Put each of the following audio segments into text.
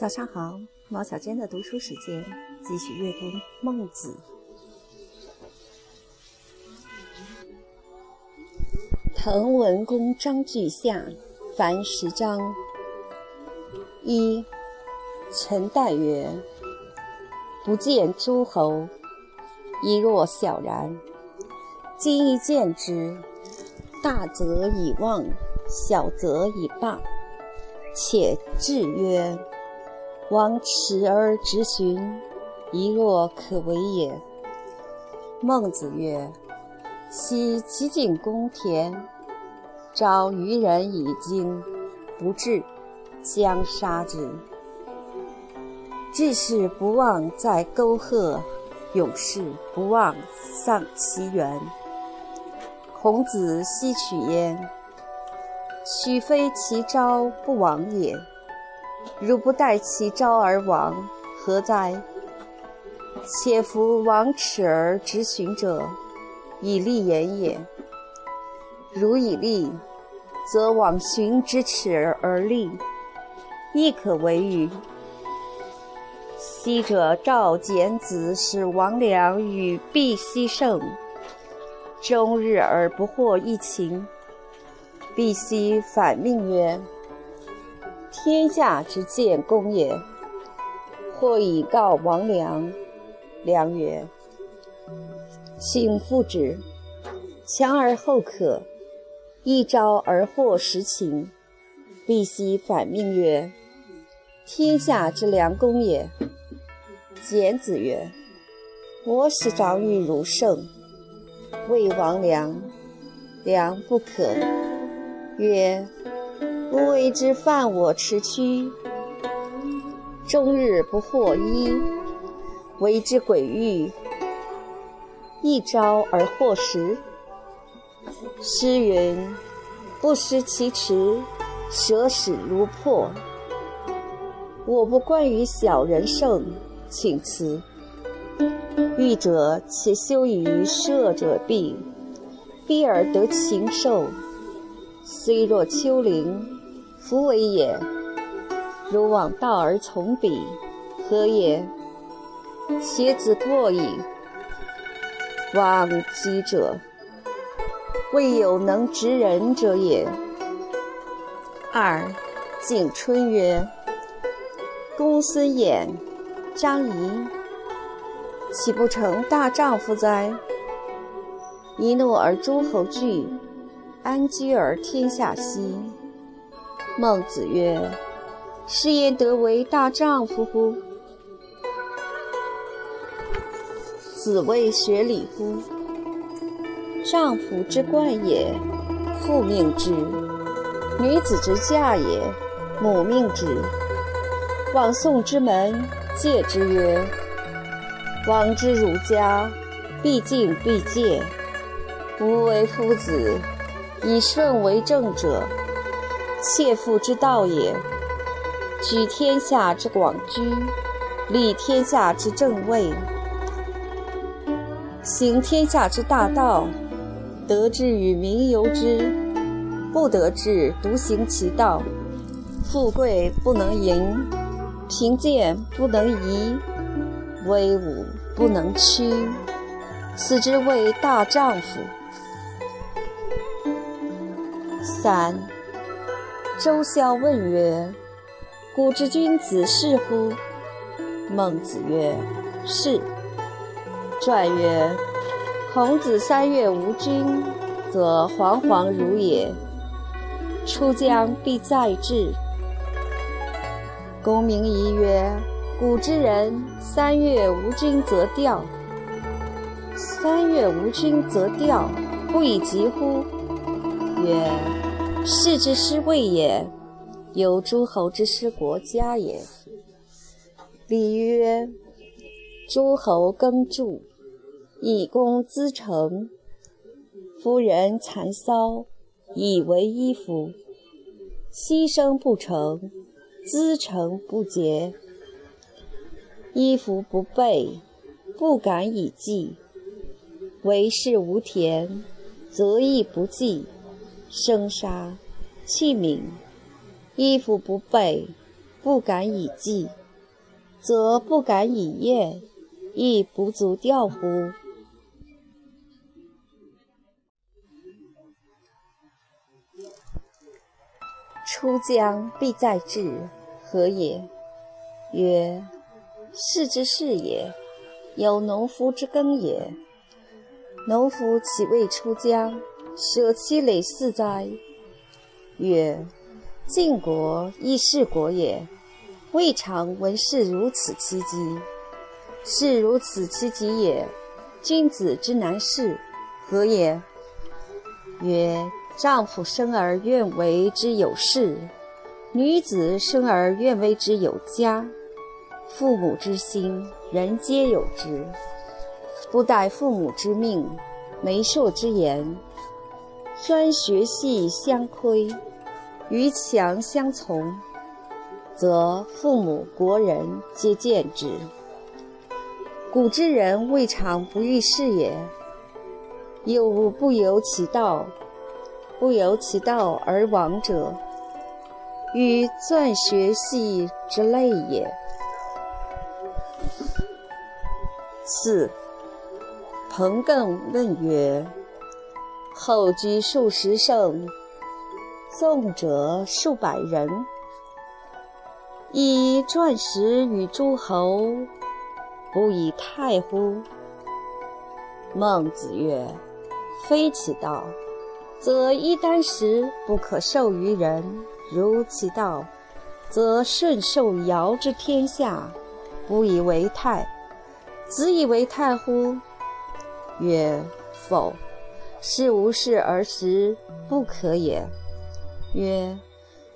早上好，毛小娟的读书时间，继续阅读《孟子》。滕文公章句下，凡十章。一，陈代曰：“不见诸侯，一若小然。今一见之，大则以望，小则以霸。且至曰：‘王耻而直寻，一若可为也。’”孟子曰。昔齐景公田，招渔人以鲸，不至，将杀之。志士不忘在沟壑，勇士不忘丧其源。孔子奚取焉？取非其招不往也。如不待其招而亡，何哉？且夫王耻而直寻者。以利言也。如以利，则往寻之耻而利，亦可为与？昔者赵简子使王良与毕奚胜，终日而不获一秦。毕奚反命曰：“天下之见公也。”或以告王良，良曰。请复之，强而后可，一朝而获实情。必奚反命曰：“天下之良公也。”简子曰：“我使长于汝胜，谓王良，良不可。曰：吾为之犯我池曲，终日不获衣，为之鬼欲。”一朝而获食。诗云：“不失其池，舍使如破。”我不惯于小人胜，请辞。欲者且休于射者毙，逼而得禽兽。虽若丘陵，夫为也。如往道而从彼，何也？且子过矣。忘机者，未有能执人者也。二，景春曰：“公孙衍、张仪，岂不成大丈夫哉？一怒而诸侯惧，安居而天下息。”孟子曰：“是焉得为大丈夫乎？”子谓学礼乎？丈夫之冠也，父命之；女子之嫁也，母命之。往宋之门，戒之曰：“往之儒家，必敬必戒。吾为夫子，以顺为正者，切腹之道也。举天下之广居，立天下之正位。”行天下之大道，得之与民由之，不得志独行其道。富贵不能淫，贫贱不能移，威武不能屈，此之谓大丈夫。三，周萧问曰：“古之君子是乎？”孟子曰：“是。”传曰：“孔子三月无君，则惶惶如也。出将必在至。”公明仪曰：“古之人三月无君则吊。三月无君则吊，不以疾乎？”曰：“士之失位也，有诸侯之失国家也。”礼曰：“诸侯耕助。”以供资成，夫人蚕骚，以为衣服。牺牲不成，资成不竭。衣服不备，不敢以祭。为事无田，则亦不济。生杀，器皿，衣服不备，不敢以继，则不敢以业，亦不足调乎？出将必在志，何也？曰：士之事也，有农夫之耕也。农夫岂未出疆，舍其累世哉？曰：晋国亦是国也，未尝闻是如此其极。是如此其极也，君子之难事，何也？曰。丈夫生而愿为之有事，女子生而愿为之有家。父母之心，人皆有之。不待父母之命，媒妁之言，专学系相亏，于强相从，则父母国人皆见之。古之人未尝不遇事也，有无不由其道。不由其道而亡者，与钻学系之类也。四，彭艮问曰：“后居数十乘，纵者数百人，以钻石与诸侯，不以泰乎？”孟子曰：“非其道。”则一箪食不可授于人，如其道，则舜受尧之天下，不以为泰，子以为泰乎？曰：否。是无事而食，不可也。曰：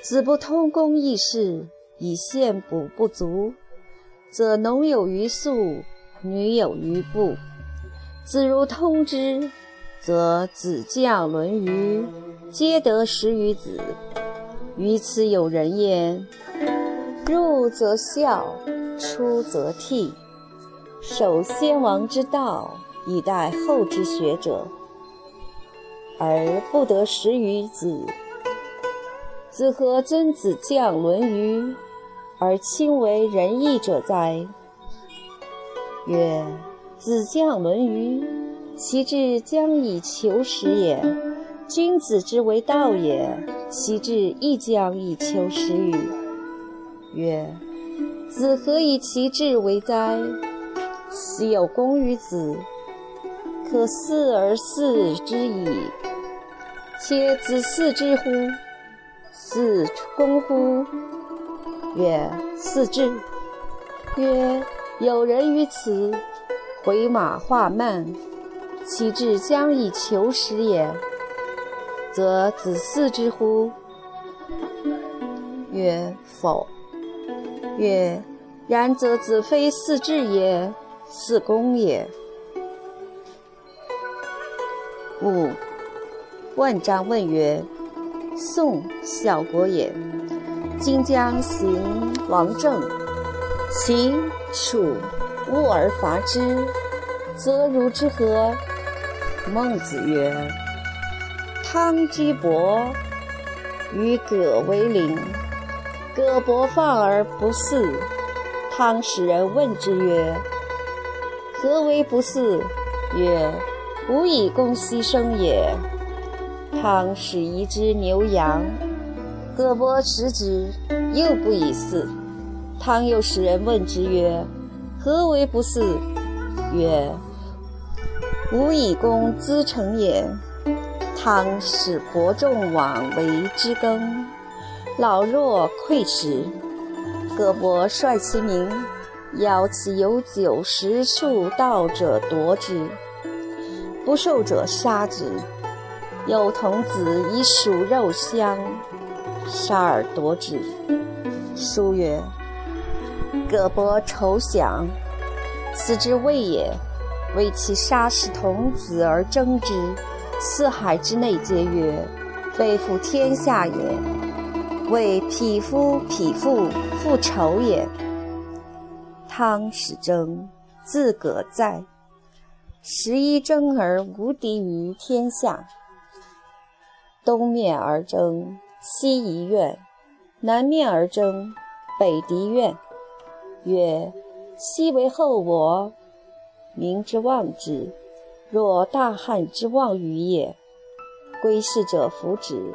子不通公义事，以献补不足，则农有余粟，女有余布。子如通之。则子将论语，皆得食于子。于此有人焉：入则孝，出则悌，守先王之道，以待后之学者，而不得食于子。子何尊子将论语，而亲为仁义者哉？曰：子将论语。其志将以求实也，君子之为道也，其志亦将以求实与？曰：子何以其志为哉？昔有功于子，可似而似之矣。且子似之乎？似公乎？曰：似之。曰：有人于此，回马画慢。其志将以求实也，则子嗣之乎？曰：否。曰：然则子非嗣志也，嗣公也。五。万章问曰：宋小国也，今将行王政，秦、楚误而伐之，则如之何？孟子曰：“汤之伯与葛为邻，葛伯放而不祀。汤使人问之曰：‘何为不祀？’曰：‘吾以供牺牲也。’汤使夷之牛羊，葛伯食之，又不以祀。汤又使人问之曰：‘何为不祀？’曰：”吾以供资成也。汤使伯仲往为之耕，老弱馈食。葛伯率其民，邀其有酒食数道者夺之，不受者杀之。有童子以鼠肉相，杀而夺之。书曰：葛伯愁饷，此之谓也。为其杀士童子而争之，四海之内皆曰：“非复天下也。”为匹夫匹妇复仇也。汤始争，自葛在。十一争而无敌于天下。东面而争，西夷怨；南面而争，北狄怨。曰：昔为后我民之望之，若大汉之望于也。归世者弗止，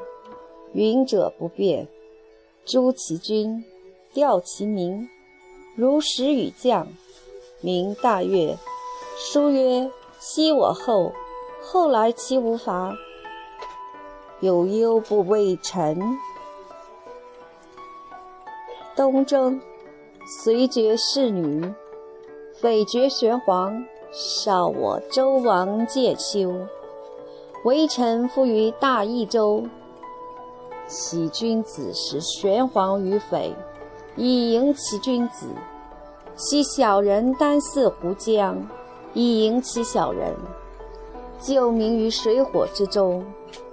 云者不变。诛其君，吊其民，如使与将，民大悦。书曰：昔我后，后来其无伐？有忧不为臣。东征。遂绝侍女，匪绝玄黄，少我周王介休。微臣附于大益州，其君子使玄黄于匪，以迎其君子；昔小人单似胡将，以迎其小人。救民于水火之中，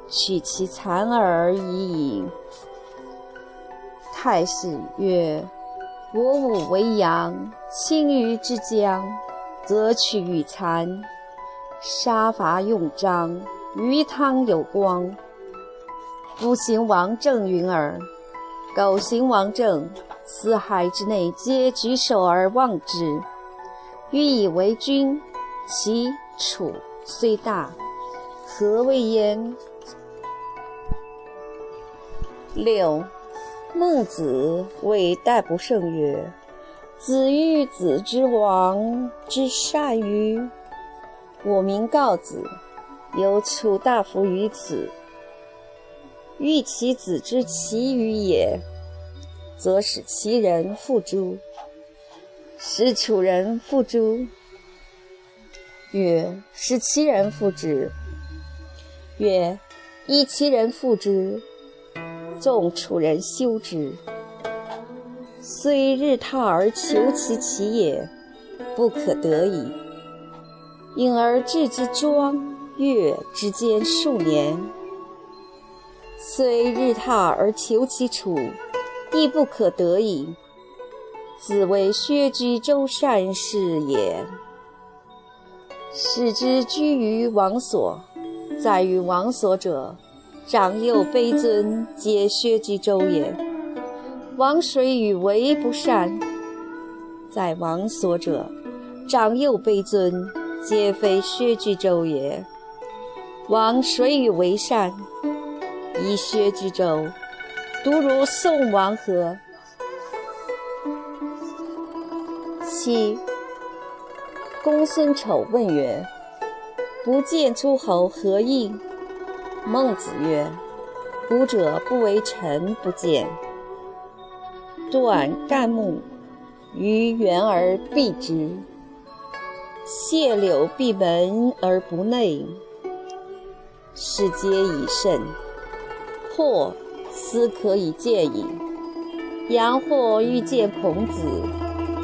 取其残而已矣。太史曰。我武为阳，青于之江，则取与残；杀伐用章，鱼汤有光。夫行王政云耳，苟行王政，四海之内皆举手而望之。欲以为君，其楚虽大，何谓焉？六。孟子谓戴不胜曰：“子欲子之王之善于我民告子，有楚大夫于此，欲其子之其余也，则使其人复诸？使楚人复诸？曰：使其人复之。曰：依其人复之。”纵楚人修之，虽日榻而求其其也，不可得已。因而置之庄月之间数年，虽日榻而求其楚，亦不可得矣。子为薛居周善事也。使之居于王所，在于王所者。长幼卑尊，皆薛居周也。王水与为不善，在王所者，长幼卑尊，皆非薛居周也。王水与为善，以薛居周，独如宋王何？七。公孙丑问曰：“不见诸侯何应？”孟子曰：“古者不为臣不见。断干木于园而避之，谢柳闭门而不内。是皆以慎。或斯可以见矣。阳或欲见孔子，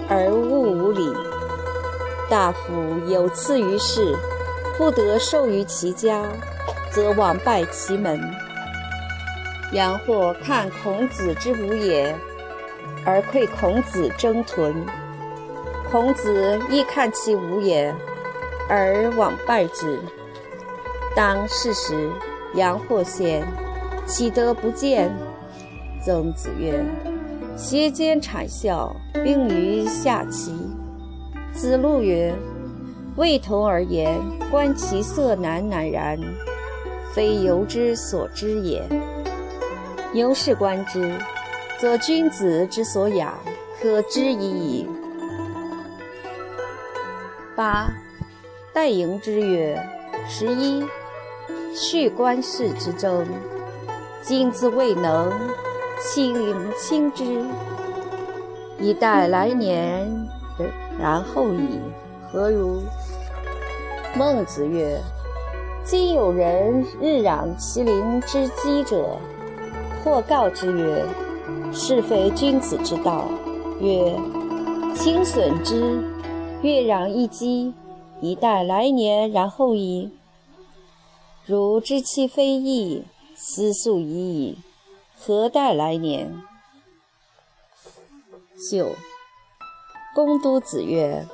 而勿无礼。大夫有赐于世，不得授于其家。”则往拜其门。杨或看孔子之无也，而窥孔子征屯；孔子亦看其无也，而往拜之。当是时，杨或先，岂得不见？曾子曰：“邪间谄笑，并于下棋。”子路曰：“未同而言，观其色难乃然。”非由之所知也。由是观之，则君子之所养，可知已矣。八，戴迎之曰：十一，去官事之争，今自未能，请轻之，以待来年，然后矣。何如？孟子曰。今有人日攘其邻之饥者，或告之曰：“是非君子之道。”曰：“亲损之，月攘一饥，以待来年，然后矣。如知其非义，思素已矣，何待来年？”九。公都子曰：“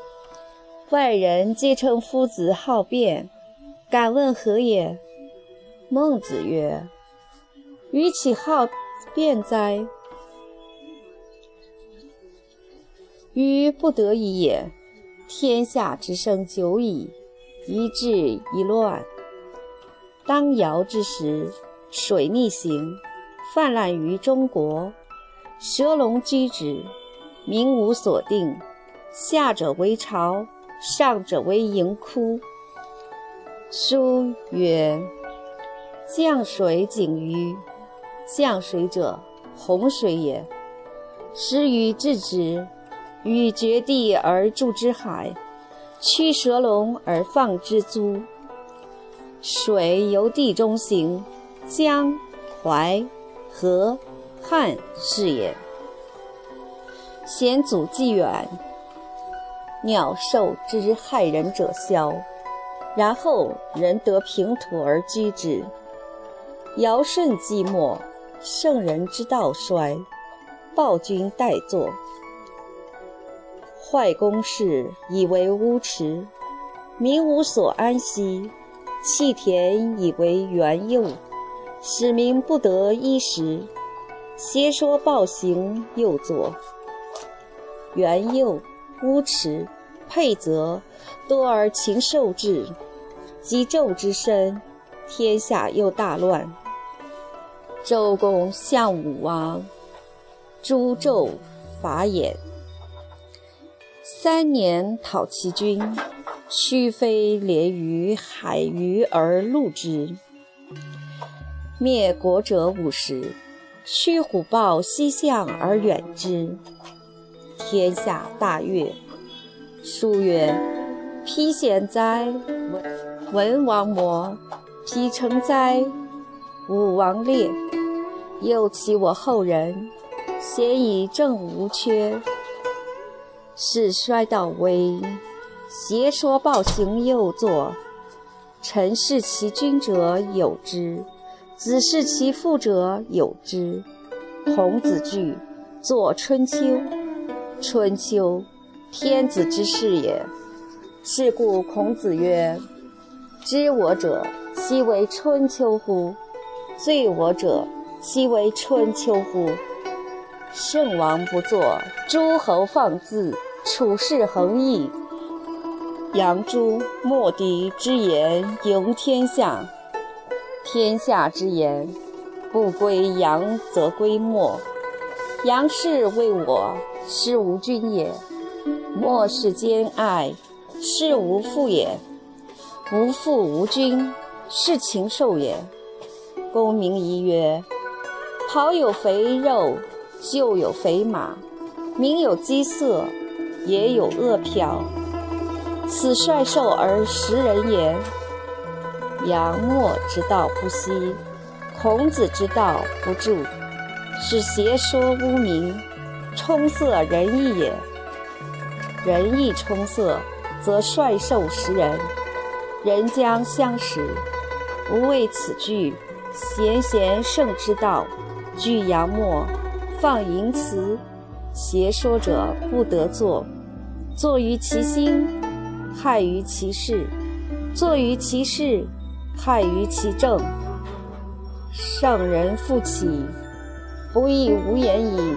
外人皆称夫子好辩。”敢问何也？孟子曰：“予岂好辩哉？于不得已也。天下之盛久矣，一治一乱。当尧之时，水逆行，泛滥于中国，蛇龙居之，民无所定。下者为巢，上者为盈窟。书曰：“降水井鱼，降水者，洪水也。时禹治之。”禹决地而筑之海，驱蛇龙而放之租。水由地中行，江、淮、河、汉是也。贤祖既远，鸟兽之害人者消，然后人得平土而居之。尧舜既没，圣人之道衰，暴君代作。坏宫室，以为乌池；民无所安息。弃田以为园囿，使民不得衣食。邪说暴行，又作。元佑、乌池，配则多而禽兽至，及纣之身，天下又大乱。周公向武王，诛纣，伐偃。三年讨其军，驱飞连于海隅而戮之。灭国者五十，驱虎豹西向而远之。天下大悦。书曰：“披险哉，文王谟；披成哉，武王烈。又其我后人，贤以正无缺。”是衰道危，邪说暴行又作。臣视其君者有之，子视其父者有之。孔子句作《春秋》，春秋，天子之事也。是故孔子曰：“知我者，其为春秋乎？罪我者，其为春秋乎？”圣王不作，诸侯放肆。处世恒毅，杨朱、莫迪之言赢天下。天下之言，不归杨则归莫。杨氏为我，是无君也；莫是兼爱，是无父也。无父无君，是禽兽也。公明仪曰：袍有肥肉，就有肥马，民有饥色。也有恶殍，此率兽而食人也。杨墨之道不息，孔子之道不著，是邪说污名，充塞仁义也。仁义充塞，则率兽食人，人将相食。吾为此句，贤贤圣之道，居杨墨，放淫词，邪说者不得作。作于其心，害于其事；作于其事，害于其政。圣人复起，不亦无言矣。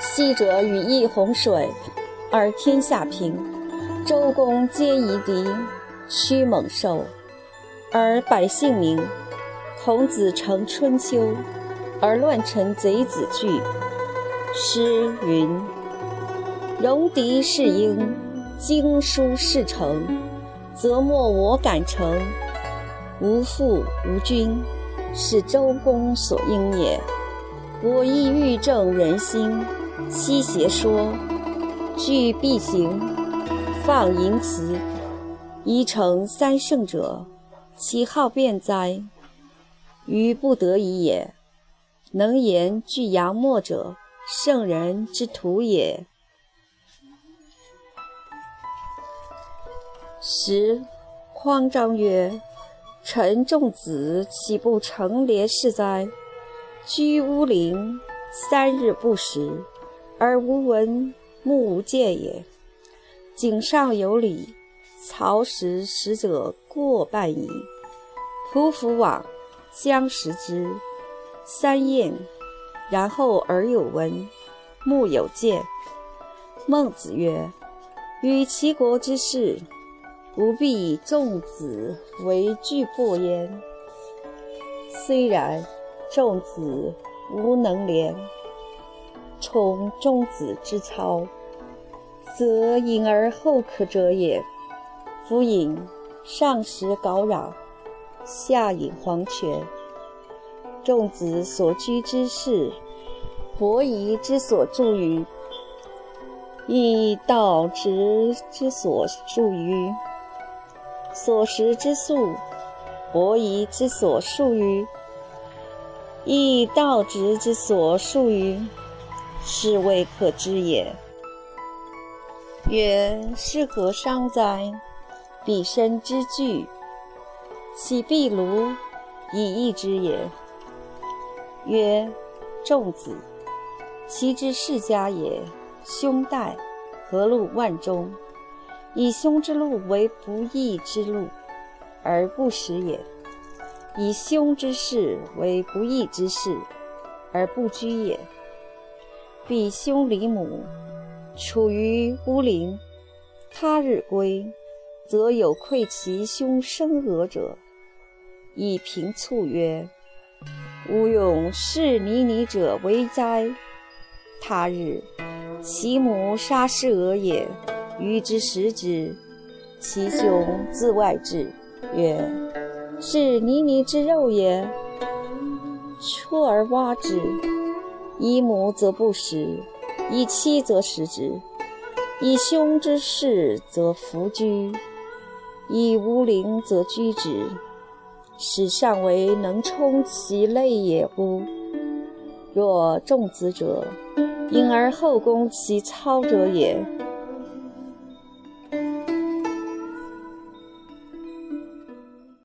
昔者与一洪水，而天下平；周公皆夷狄，驱猛兽，而百姓民。孔子成春秋，而乱臣贼子惧。诗云。戎狄是英，经书是成，则莫我敢成。无父无君，是周公所应也。我亦欲正人心，息邪说，惧必行，放淫辞，宜成三圣者，其好辩哉？于不得已也。能言具阳末者，圣人之徒也。时，匡章曰：“臣仲子岂不成廉士哉？居乌林，三日不食，而无闻，目无见也。井上有礼，曹食食者过半矣。匍匐往，将食之，三宴，然后耳有闻，目有见。孟子曰：“与齐国之事，不必以仲子为惧破焉。虽然，仲子无能廉，从仲子之操，则隐而后可者也。夫隐上食皋壤，下饮黄泉。仲子所居之室，伯夷之所住于。”亦道直之所述于所食之粟，伯夷之所述于亦道直之所述于，是未可知也。曰：是何伤哉？彼身之具，岂必庐以易之也。曰：仲子，其之世家也。兄代，何路万中？以兄之路为不义之路，而不食也；以兄之事为不义之事，而不居也。彼兄离母，处于乌林，他日归，则有愧其兄生俄者，以平促曰：“吾用视泥泥者为哉？”他日。其母杀士俄也，欲之食之，其兄自外至，曰：“是泥泥之肉也。”出而挖之，以母则不食，以妻则食之，以兄之事则弗居，以无灵则居之，使上为能充其类也乎？若仲子者。隐而后宫其操者也。